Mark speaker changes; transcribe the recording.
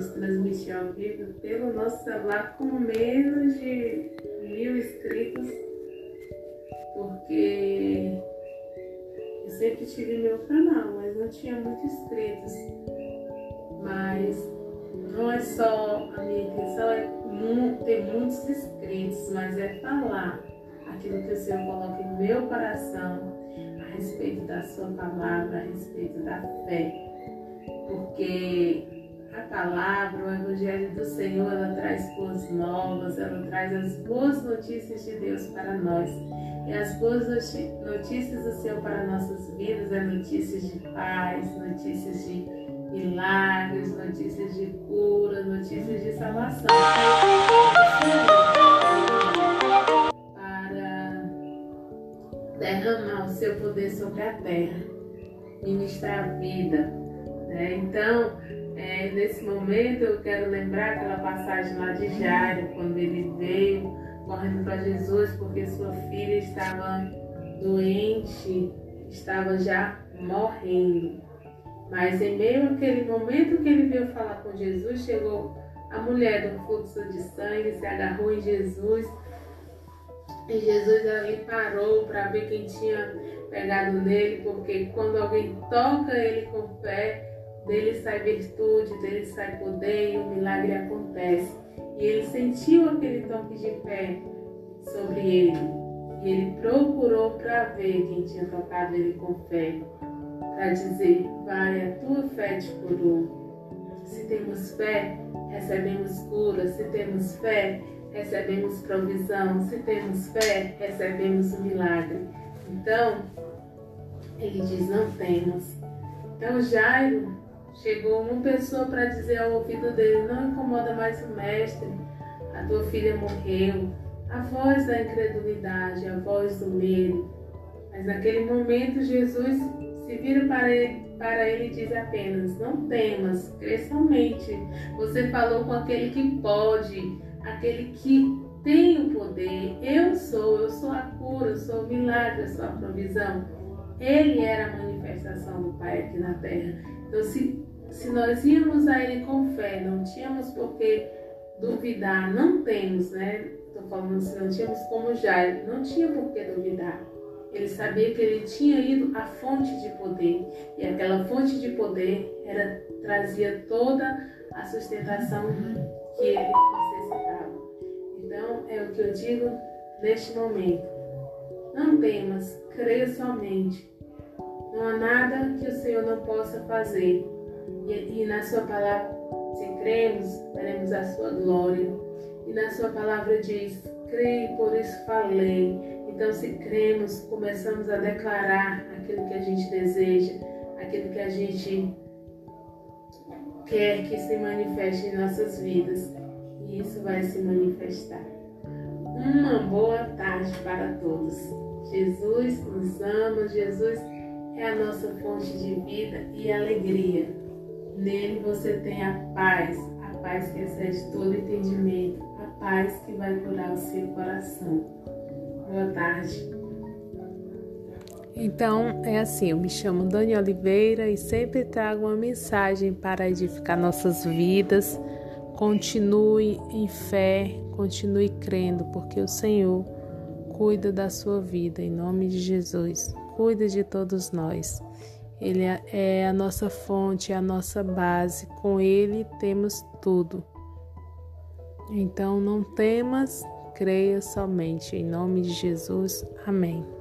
Speaker 1: nos transmitir ao vivo pelo nosso celular com menos de mil inscritos, porque eu sempre tive meu canal, mas não tinha muitos inscritos. Mas não é só, a minha intenção é ter muitos inscritos, mas é falar aquilo que o Senhor coloca em meu coração a respeito da sua palavra, a respeito da fé. Porque a palavra, o Evangelho do Senhor, ela traz boas novas, ela traz as boas notícias de Deus para nós. E as boas notícias do Senhor para nossas vidas é notícias de paz, notícias de milagres, notícias de cura, notícias de salvação. Para derramar o seu poder sobre a terra, ministrar a vida. Né? Então, é, nesse momento eu quero lembrar aquela passagem lá de Jairo, quando ele veio correndo para Jesus porque sua filha estava doente, estava já morrendo. Mas em meio àquele momento que ele veio falar com Jesus, chegou a mulher do fluxo de sangue, se agarrou em Jesus. E Jesus ali parou para ver quem tinha pegado nele, porque quando alguém toca ele com fé, dele sai virtude, dele sai poder e o milagre acontece. E ele sentiu aquele toque de fé sobre ele. E ele procurou para ver quem tinha tocado ele com fé para dizer: Vai, a tua fé te curou. Se temos fé, recebemos cura. Se temos fé, recebemos provisão. Se temos fé, recebemos o milagre. Então, ele diz: Não temos. Então, Jairo chegou uma pessoa para dizer ao ouvido dele: Não incomoda mais o mestre, a tua filha morreu. A voz da incredulidade, a voz do medo. Mas naquele momento, Jesus se vira para ele, para ele e diz apenas: Não temas, crê somente. Você falou com aquele que pode, aquele que tem o poder. Eu sou, eu sou a cura, eu sou o milagre, eu sou a provisão. Ele era a manifestação do Pai aqui na terra. Então, se, se nós íamos a Ele com fé, não tínhamos por que duvidar, não temos, né? Estou falando assim, não tínhamos como já, não tinha por que duvidar. Ele sabia que ele tinha ido à fonte de poder e aquela fonte de poder era trazia toda a sustentação que ele necessitava. Então é o que eu digo neste momento. Não temas, creia somente. Não há nada que o Senhor não possa fazer. E, e na sua palavra, se cremos, veremos a sua glória. E na sua palavra diz: creio, por isso falei. Então, se cremos, começamos a declarar aquilo que a gente deseja, aquilo que a gente quer que se manifeste em nossas vidas. E isso vai se manifestar. Uma boa tarde para todos. Jesus nos ama, Jesus é a nossa fonte de vida e alegria. Nele você tem a paz, a paz que excede todo entendimento, a paz que vai curar o seu coração. Boa tarde.
Speaker 2: Então é assim, eu me chamo Dani Oliveira e sempre trago uma mensagem para edificar nossas vidas. Continue em fé, continue crendo, porque o Senhor cuida da sua vida, em nome de Jesus. Cuida de todos nós. Ele é, é a nossa fonte, é a nossa base. Com Ele temos tudo. Então não temas creia somente. Em nome de Jesus. Amém.